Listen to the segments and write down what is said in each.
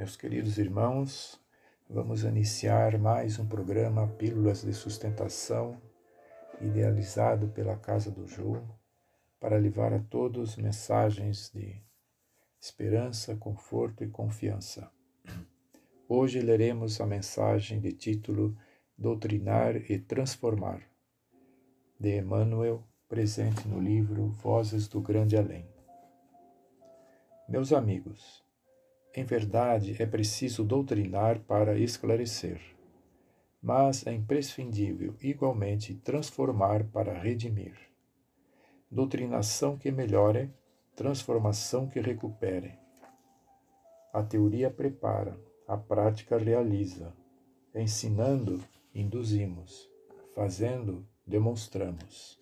Meus queridos irmãos, vamos iniciar mais um programa Pílulas de Sustentação, idealizado pela Casa do Jô, para levar a todos mensagens de esperança, conforto e confiança. Hoje leremos a mensagem de título Doutrinar e Transformar, de Emmanuel, presente no livro Vozes do Grande Além. Meus amigos, em verdade é preciso doutrinar para esclarecer, mas é imprescindível igualmente transformar para redimir. Doutrinação que melhore, transformação que recupere. A teoria prepara, a prática realiza. Ensinando, induzimos. Fazendo, demonstramos.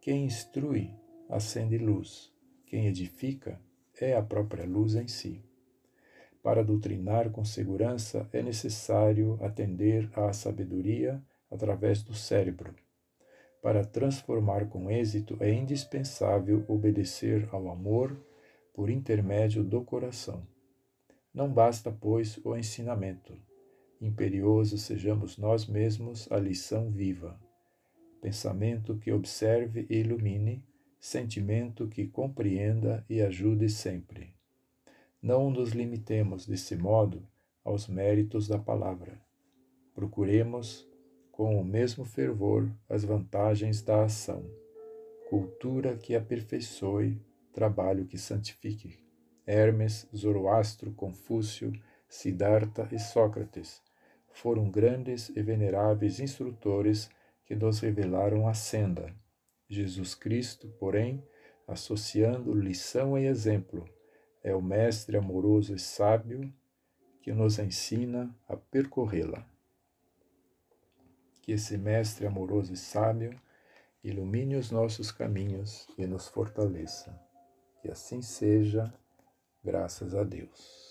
Quem instrui, acende luz. Quem edifica, é a própria luz em si. Para doutrinar com segurança é necessário atender à sabedoria através do cérebro. Para transformar com êxito é indispensável obedecer ao amor por intermédio do coração. Não basta, pois, o ensinamento. Imperioso sejamos nós mesmos a lição viva. Pensamento que observe e ilumine, sentimento que compreenda e ajude sempre. Não nos limitemos, desse modo, aos méritos da palavra. Procuremos, com o mesmo fervor, as vantagens da ação. Cultura que aperfeiçoe, trabalho que santifique. Hermes, Zoroastro, Confúcio, Siddhartha e Sócrates foram grandes e veneráveis instrutores que nos revelaram a senda Jesus Cristo, porém, associando lição e exemplo, é o Mestre amoroso e sábio que nos ensina a percorrê-la. Que esse Mestre amoroso e sábio ilumine os nossos caminhos e nos fortaleça. Que assim seja, graças a Deus.